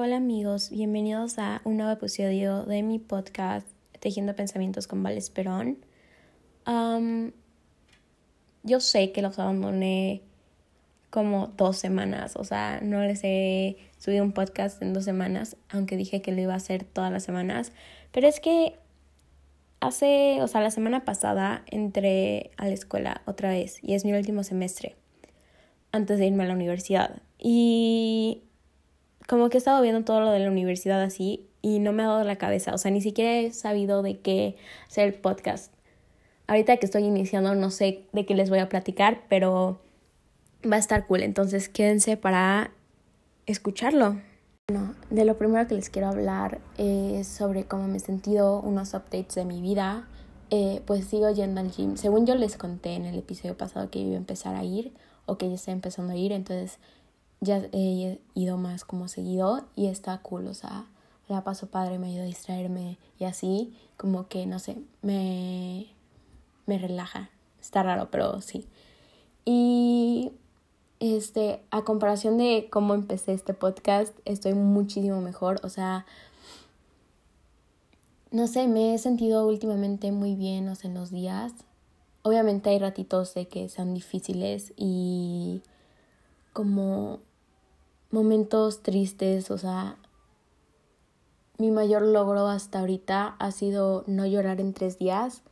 Hola amigos, bienvenidos a un nuevo episodio de mi podcast Tejiendo Pensamientos con Val Esperón. yo sé que los abandoné como dos semanas, o sea, no les he subido un podcast en dos semanas, aunque dije que lo iba a hacer todas las semanas, pero es que hace, o sea, la semana pasada entré a la escuela otra vez y es mi último semestre antes de irme a la universidad. Y como que he estado viendo todo lo de la universidad así y no me ha dado la cabeza, o sea, ni siquiera he sabido de qué hacer el podcast. Ahorita que estoy iniciando no sé de qué les voy a platicar, pero va a estar cool, entonces quédense para escucharlo. Bueno, de lo primero que les quiero hablar es sobre cómo me he sentido, unos updates de mi vida. Eh, pues sigo yendo al gym. Según yo les conté en el episodio pasado que iba a empezar a ir o que ya estoy empezando a ir, entonces ya he ido más como seguido y está cool, o sea, la paso padre, me ayuda a distraerme y así, como que, no sé, me, me relaja. Está raro, pero sí. Y este, a comparación de cómo empecé este podcast, estoy muchísimo mejor, o sea, no sé, me he sentido últimamente muy bien, o sea, en los días. Obviamente hay ratitos de que sean difíciles y como momentos tristes, o sea, mi mayor logro hasta ahorita ha sido no llorar en tres días.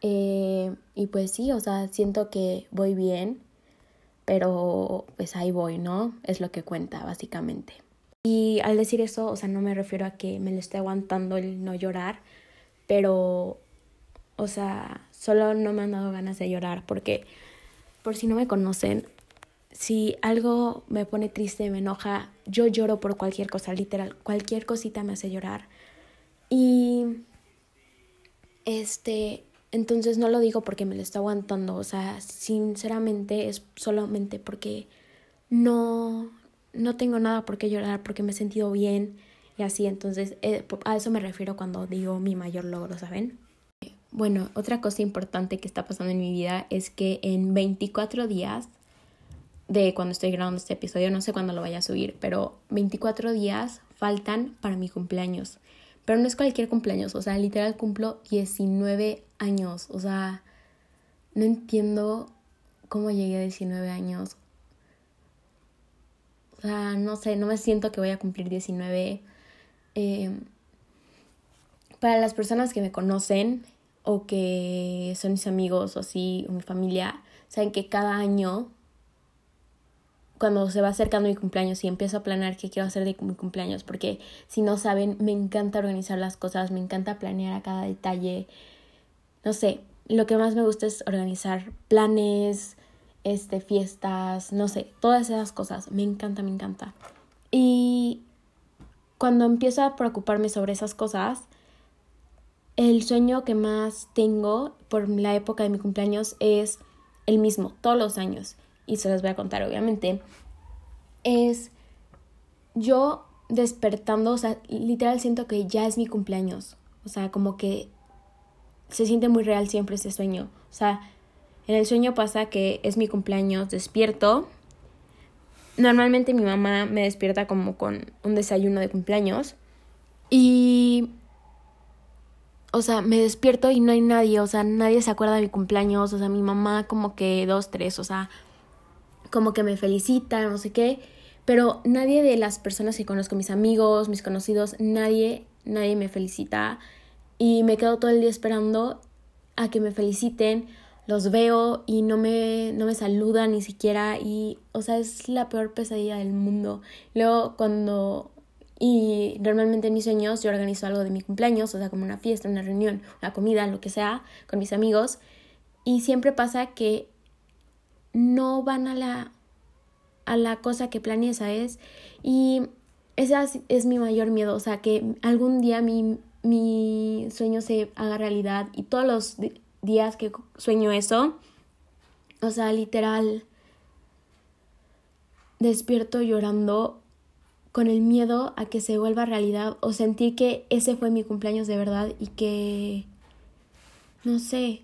Eh, y pues sí, o sea, siento que voy bien, pero pues ahí voy, ¿no? Es lo que cuenta, básicamente. Y al decir eso, o sea, no me refiero a que me lo esté aguantando el no llorar, pero, o sea, solo no me han dado ganas de llorar porque, por si no me conocen, si algo me pone triste, me enoja, yo lloro por cualquier cosa, literal, cualquier cosita me hace llorar. Y este, entonces no lo digo porque me lo está aguantando, o sea, sinceramente es solamente porque no no tengo nada por qué llorar porque me he sentido bien y así, entonces eh, a eso me refiero cuando digo mi mayor logro, ¿saben? Bueno, otra cosa importante que está pasando en mi vida es que en 24 días de cuando estoy grabando este episodio, no sé cuándo lo vaya a subir, pero 24 días faltan para mi cumpleaños. Pero no es cualquier cumpleaños, o sea, literal cumplo 19 años, o sea, no entiendo cómo llegué a 19 años. O sea, no sé, no me siento que voy a cumplir 19. Em, para las personas que me conocen o que son mis amigos o así, o mi familia, saben que cada año cuando se va acercando mi cumpleaños y empiezo a planear qué quiero hacer de mi cumpleaños, porque si no saben, me encanta organizar las cosas, me encanta planear a cada detalle. No sé, lo que más me gusta es organizar planes, este, fiestas, no sé, todas esas cosas. Me encanta, me encanta. Y cuando empiezo a preocuparme sobre esas cosas, el sueño que más tengo por la época de mi cumpleaños es el mismo, todos los años y se los voy a contar obviamente, es yo despertando, o sea, literal siento que ya es mi cumpleaños, o sea, como que se siente muy real siempre ese sueño, o sea, en el sueño pasa que es mi cumpleaños, despierto, normalmente mi mamá me despierta como con un desayuno de cumpleaños y o sea, me despierto y no hay nadie, o sea, nadie se acuerda de mi cumpleaños, o sea, mi mamá como que dos, tres, o sea, como que me felicita, no sé qué, pero nadie de las personas que conozco, mis amigos, mis conocidos, nadie, nadie me felicita. Y me quedo todo el día esperando a que me feliciten, los veo y no me, no me saludan ni siquiera. Y, o sea, es la peor pesadilla del mundo. Luego cuando, y normalmente en mis sueños yo organizo algo de mi cumpleaños, o sea, como una fiesta, una reunión, una comida, lo que sea, con mis amigos, y siempre pasa que no van a la, a la cosa que planeé, ¿sabes? Y ese es mi mayor miedo, o sea, que algún día mi, mi sueño se haga realidad y todos los días que sueño eso, o sea, literal, despierto llorando con el miedo a que se vuelva realidad o sentir que ese fue mi cumpleaños de verdad y que, no sé,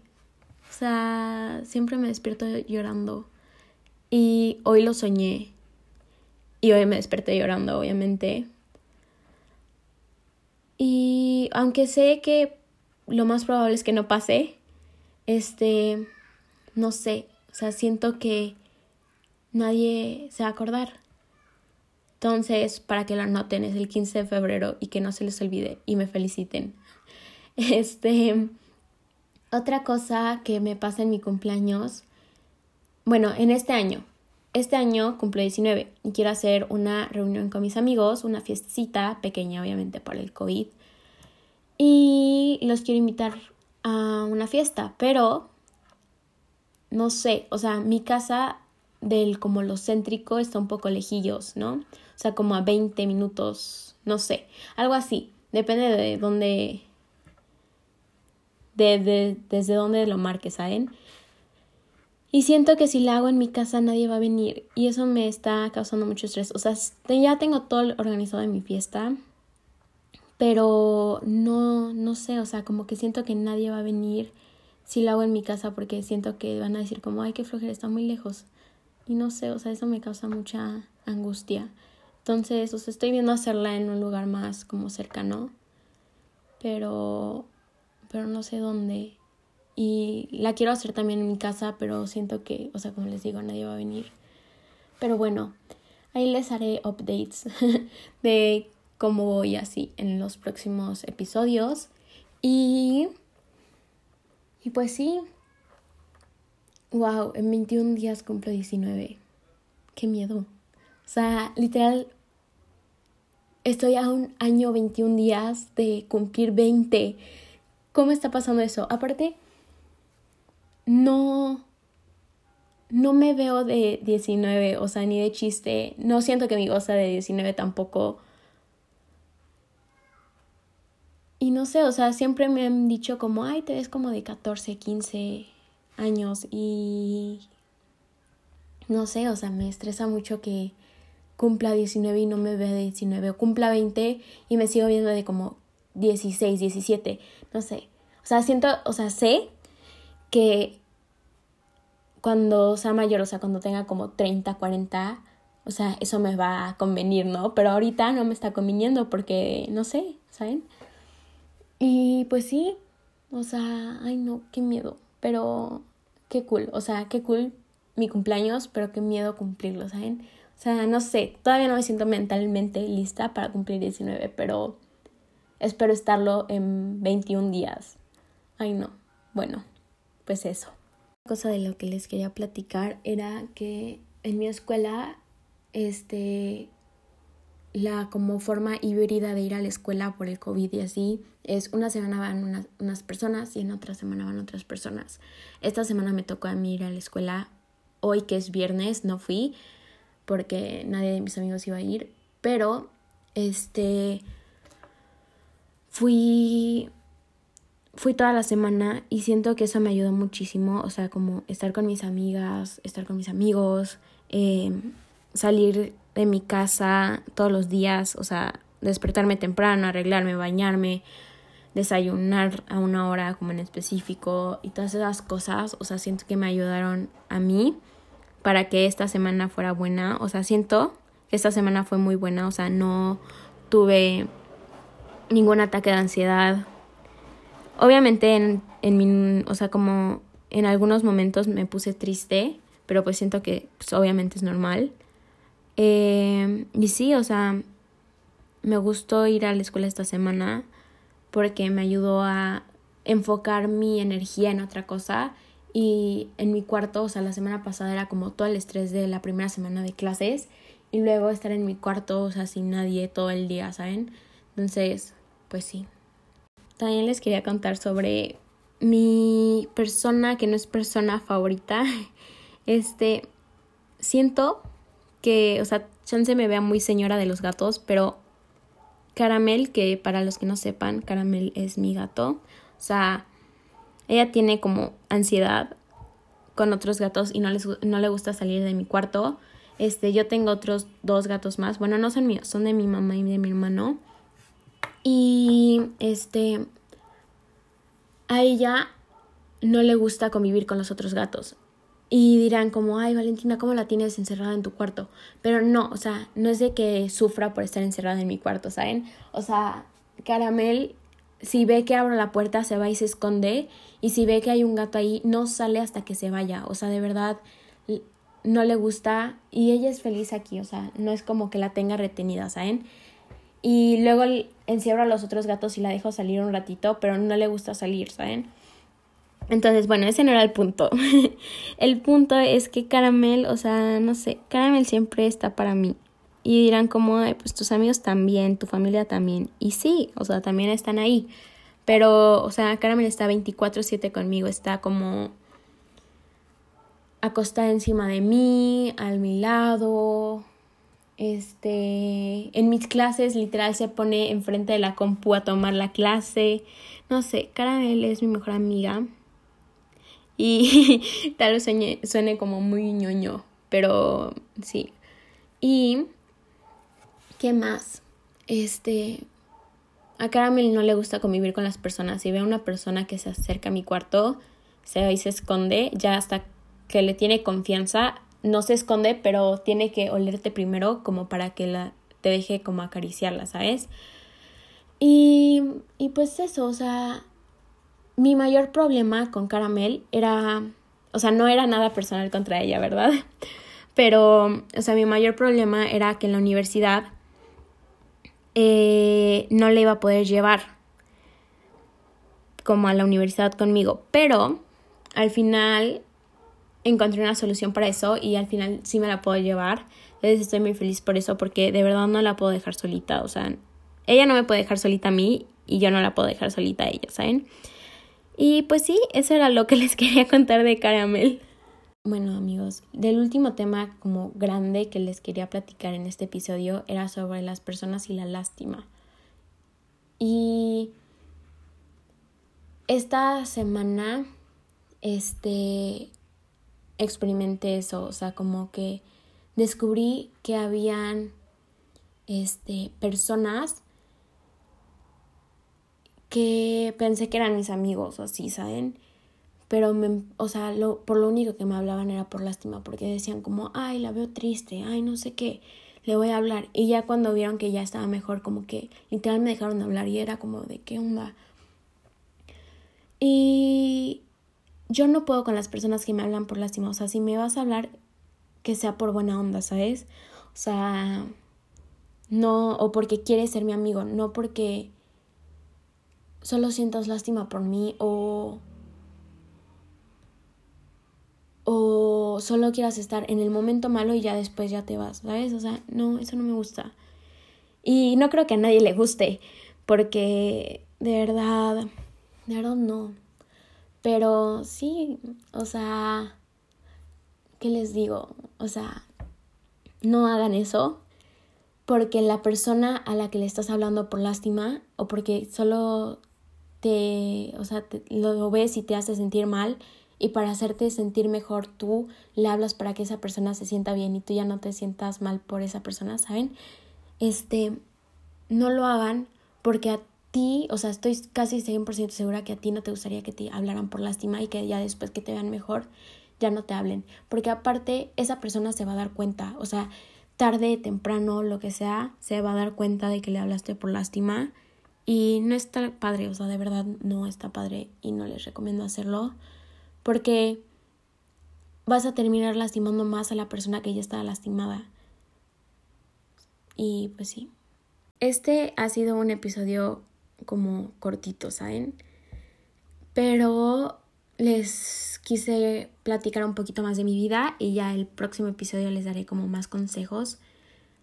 sea, siempre me despierto llorando. Y hoy lo soñé. Y hoy me desperté llorando, obviamente. Y aunque sé que lo más probable es que no pase, este, no sé, o sea, siento que nadie se va a acordar. Entonces, para que lo anoten, es el 15 de febrero y que no se les olvide y me feliciten. Este, otra cosa que me pasa en mi cumpleaños, bueno, en este año, este año cumplo 19 y quiero hacer una reunión con mis amigos, una fiestecita pequeña, obviamente por el COVID. Y los quiero invitar a una fiesta, pero no sé, o sea, mi casa del como lo céntrico está un poco lejillos, ¿no? O sea, como a 20 minutos, no sé, algo así. Depende de dónde, de, desde dónde lo marques, ¿saben? Y siento que si la hago en mi casa nadie va a venir y eso me está causando mucho estrés. O sea, ya tengo todo organizado en mi fiesta, pero no, no sé, o sea, como que siento que nadie va a venir si la hago en mi casa porque siento que van a decir como, ay, qué flojera, está muy lejos. Y no sé, o sea, eso me causa mucha angustia. Entonces, o sea, estoy viendo hacerla en un lugar más como cercano, pero, pero no sé dónde. Y la quiero hacer también en mi casa, pero siento que, o sea, como les digo, nadie va a venir. Pero bueno, ahí les haré updates de cómo voy así en los próximos episodios. Y, y pues sí, wow, en 21 días cumplo 19. Qué miedo. O sea, literal, estoy a un año 21 días de cumplir 20. ¿Cómo está pasando eso? Aparte, no, no me veo de 19, o sea, ni de chiste. No siento que mi goza de 19 tampoco. Y no sé, o sea, siempre me han dicho como, ay, te ves como de 14, 15 años y no sé, o sea, me estresa mucho que cumpla 19 y no me vea de 19, o cumpla 20 y me sigo viendo de como 16, 17, no sé. O sea, siento, o sea, sé que cuando sea mayor, o sea, cuando tenga como 30, 40, o sea, eso me va a convenir, ¿no? Pero ahorita no me está conviniendo porque, no sé, ¿saben? Y pues sí, o sea, ay no, qué miedo, pero qué cool, o sea, qué cool mi cumpleaños, pero qué miedo cumplirlo, ¿saben? O sea, no sé, todavía no me siento mentalmente lista para cumplir 19, pero espero estarlo en 21 días. Ay no, bueno, pues eso. Cosa de lo que les quería platicar era que en mi escuela, este, la como forma híbrida de ir a la escuela por el COVID y así es una semana van unas, personas y en otra semana van otras personas. Esta semana me tocó a mí ir a la escuela. Hoy que es viernes no fui porque nadie de mis amigos iba a ir, pero este fui fui toda la semana y siento que eso me ayudó muchísimo, o sea, como estar con mis amigas, estar con mis amigos, eh, salir de mi casa todos los días, o sea, despertarme temprano, arreglarme, bañarme, desayunar a una hora como en específico y todas esas cosas, o sea, siento que me ayudaron a mí para que esta semana fuera buena, o sea, siento que esta semana fue muy buena, o sea, no tuve ningún ataque de ansiedad. Obviamente en, en mi, o sea, como en algunos momentos me puse triste, pero pues siento que pues, obviamente es normal. Eh, y sí, o sea, me gustó ir a la escuela esta semana porque me ayudó a enfocar mi energía en otra cosa y en mi cuarto, o sea, la semana pasada era como todo el estrés de la primera semana de clases y luego estar en mi cuarto, o sea, sin nadie todo el día, ¿saben? Entonces, pues sí. También les quería contar sobre mi persona que no es persona favorita. Este, siento que, o sea, Chance me vea muy señora de los gatos, pero Caramel, que para los que no sepan, Caramel es mi gato. O sea, ella tiene como ansiedad con otros gatos y no, les, no le gusta salir de mi cuarto. Este, yo tengo otros dos gatos más. Bueno, no son míos, son de mi mamá y de mi hermano. Y este, a ella no le gusta convivir con los otros gatos. Y dirán como, ay Valentina, ¿cómo la tienes encerrada en tu cuarto? Pero no, o sea, no es de que sufra por estar encerrada en mi cuarto, ¿saben? O sea, Caramel, si ve que abro la puerta, se va y se esconde. Y si ve que hay un gato ahí, no sale hasta que se vaya. O sea, de verdad, no le gusta y ella es feliz aquí, o sea, no es como que la tenga retenida, ¿saben? Y luego encierro a los otros gatos y la dejo salir un ratito, pero no le gusta salir, ¿saben? Entonces, bueno, ese no era el punto. el punto es que Caramel, o sea, no sé, Caramel siempre está para mí. Y dirán como, pues tus amigos también, tu familia también. Y sí, o sea, también están ahí. Pero, o sea, Caramel está 24/7 conmigo, está como acostada encima de mí, al mi lado. Este, en mis clases literal se pone enfrente de la compu a tomar la clase. No sé, Caramel es mi mejor amiga. Y tal vez suene, suene como muy ñoño, pero sí. Y, ¿qué más? Este, a Caramel no le gusta convivir con las personas. Si ve a una persona que se acerca a mi cuarto, se va y se esconde, ya hasta que le tiene confianza, no se esconde, pero tiene que olerte primero como para que la, te deje como acariciarla, ¿sabes? Y, y pues eso, o sea, mi mayor problema con Caramel era, o sea, no era nada personal contra ella, ¿verdad? Pero, o sea, mi mayor problema era que en la universidad eh, no le iba a poder llevar como a la universidad conmigo, pero al final encontré una solución para eso y al final sí me la puedo llevar. Entonces estoy muy feliz por eso porque de verdad no la puedo dejar solita. O sea, ella no me puede dejar solita a mí y yo no la puedo dejar solita a ella, ¿saben? Y pues sí, eso era lo que les quería contar de Caramel. Bueno amigos, del último tema como grande que les quería platicar en este episodio era sobre las personas y la lástima. Y esta semana, este, experimenté eso, o sea, como que descubrí que habían este personas que pensé que eran mis amigos o así, ¿saben? Pero me, o sea, lo, por lo único que me hablaban era por lástima, porque decían como, ay, la veo triste, ay, no sé qué, le voy a hablar. Y ya cuando vieron que ya estaba mejor, como que literal me dejaron de hablar y era como de qué onda. Y yo no puedo con las personas que me hablan por lástima. O sea, si me vas a hablar, que sea por buena onda, ¿sabes? O sea, no, o porque quieres ser mi amigo, no porque solo sientas lástima por mí o o solo quieras estar en el momento malo y ya después ya te vas, ¿sabes? O sea, no, eso no me gusta. Y no creo que a nadie le guste, porque de verdad, de verdad no. Pero sí, o sea, ¿qué les digo? O sea, no hagan eso porque la persona a la que le estás hablando por lástima o porque solo te, o sea, lo ves y te hace sentir mal y para hacerte sentir mejor tú le hablas para que esa persona se sienta bien y tú ya no te sientas mal por esa persona, ¿saben? Este, no lo hagan porque a ti, o sea, estoy casi 100% segura que a ti no te gustaría que te hablaran por lástima y que ya después que te vean mejor ya no te hablen, porque aparte esa persona se va a dar cuenta, o sea, tarde, temprano, lo que sea, se va a dar cuenta de que le hablaste por lástima y no está padre, o sea, de verdad no está padre y no les recomiendo hacerlo porque vas a terminar lastimando más a la persona que ya está lastimada. Y pues sí. Este ha sido un episodio como cortito, ¿saben? Pero les quise platicar un poquito más de mi vida y ya el próximo episodio les daré como más consejos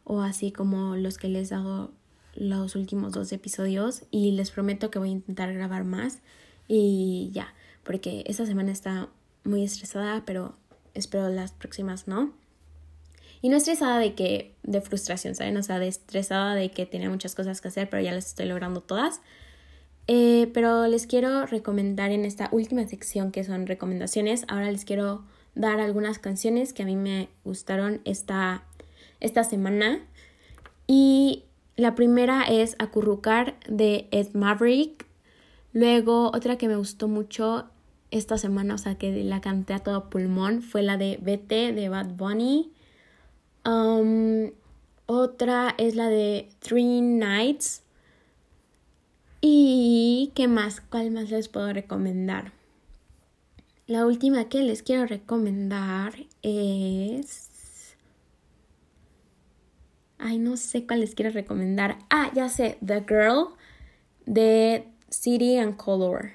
o así como los que les he dado los últimos dos episodios y les prometo que voy a intentar grabar más y ya, porque esta semana está muy estresada, pero espero las próximas no. Y no estresada de que, de frustración, ¿saben? O sea, de estresada de que tenía muchas cosas que hacer, pero ya las estoy logrando todas. Eh, pero les quiero recomendar en esta última sección que son recomendaciones. Ahora les quiero dar algunas canciones que a mí me gustaron esta, esta semana. Y la primera es Acurrucar de Ed Maverick. Luego otra que me gustó mucho esta semana, o sea, que la canté a todo pulmón, fue la de Vete de Bad Bunny. Otra es la de Three Nights. ¿Y qué más? ¿Cuál más les puedo recomendar? La última que les quiero recomendar es... Ay, no sé cuál les quiero recomendar. Ah, ya sé, The Girl de City and Color.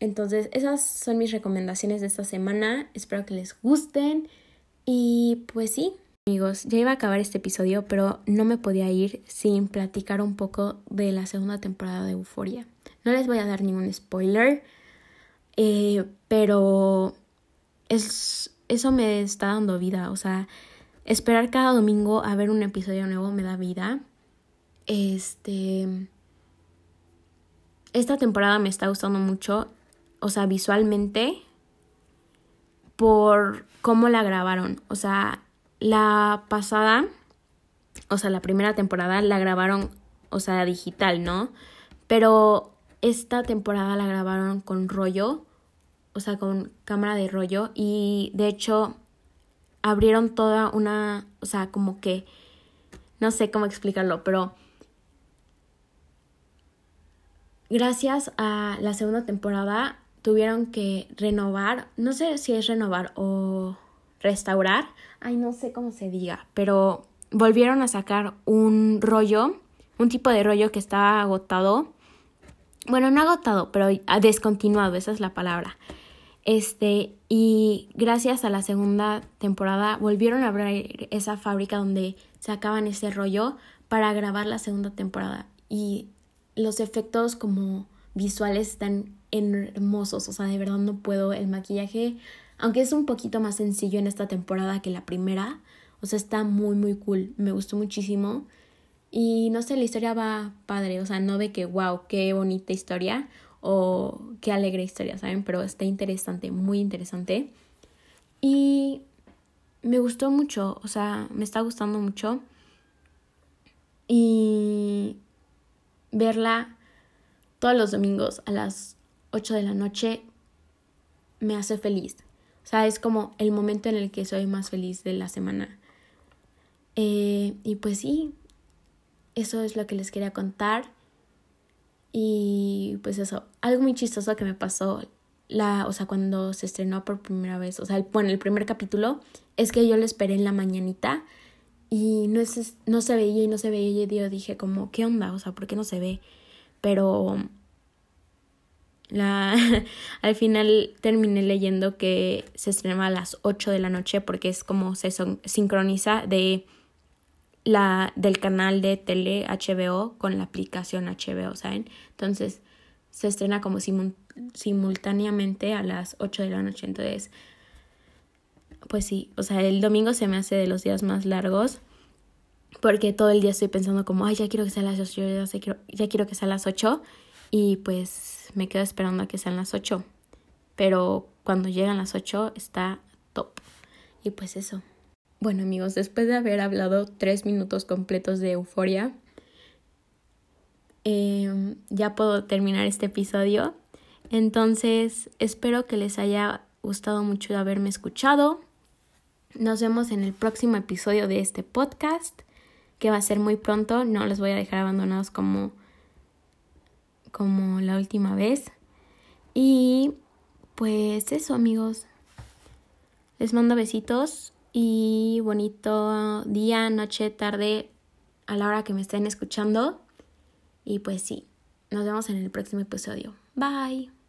Entonces, esas son mis recomendaciones de esta semana. Espero que les gusten. Y pues sí, amigos, ya iba a acabar este episodio, pero no me podía ir sin platicar un poco de la segunda temporada de Euforia. No les voy a dar ningún spoiler, eh, pero es, eso me está dando vida. O sea, esperar cada domingo a ver un episodio nuevo me da vida. Este. Esta temporada me está gustando mucho o sea, visualmente, por cómo la grabaron. O sea, la pasada, o sea, la primera temporada la grabaron, o sea, digital, ¿no? Pero esta temporada la grabaron con rollo, o sea, con cámara de rollo y de hecho abrieron toda una, o sea, como que, no sé cómo explicarlo, pero gracias a la segunda temporada tuvieron que renovar, no sé si es renovar o restaurar, ay no sé cómo se diga, pero volvieron a sacar un rollo, un tipo de rollo que estaba agotado. Bueno, no agotado, pero descontinuado, esa es la palabra. Este, y gracias a la segunda temporada volvieron a abrir esa fábrica donde sacaban ese rollo para grabar la segunda temporada. Y los efectos como visuales están hermosos, o sea, de verdad no puedo. El maquillaje, aunque es un poquito más sencillo en esta temporada que la primera, o sea, está muy, muy cool. Me gustó muchísimo. Y no sé, la historia va padre, o sea, no de que, wow, qué bonita historia o qué alegre historia, ¿saben? Pero está interesante, muy interesante. Y me gustó mucho, o sea, me está gustando mucho. Y verla todos los domingos a las 8 de la noche me hace feliz. O sea, es como el momento en el que soy más feliz de la semana. Eh, y pues sí, eso es lo que les quería contar. Y pues eso, algo muy chistoso que me pasó, la, o sea, cuando se estrenó por primera vez, o sea, bueno, el primer capítulo, es que yo lo esperé en la mañanita y no, es, no se veía y no se veía y yo dije como, ¿qué onda? O sea, ¿por qué no se ve? Pero la, al final terminé leyendo que se estrenaba a las 8 de la noche porque es como se sincroniza de la, del canal de tele HBO con la aplicación HBO, ¿saben? Entonces se estrena como simultáneamente a las 8 de la noche. Entonces, pues sí, o sea, el domingo se me hace de los días más largos porque todo el día estoy pensando como, ay, ya quiero que sea las 8, ya, ya quiero que sea las 8 y pues me quedo esperando a que sean las 8. Pero cuando llegan las 8 está top. Y pues eso. Bueno amigos, después de haber hablado tres minutos completos de euforia, em, ya puedo terminar este episodio. Entonces, espero que les haya gustado mucho haberme escuchado. Nos vemos en el próximo episodio de este podcast, que va a ser muy pronto. No los voy a dejar abandonados como como la última vez. Y pues eso amigos. Les mando besitos y bonito día, noche, tarde, a la hora que me estén escuchando. Y pues sí, nos vemos en el próximo episodio. Bye.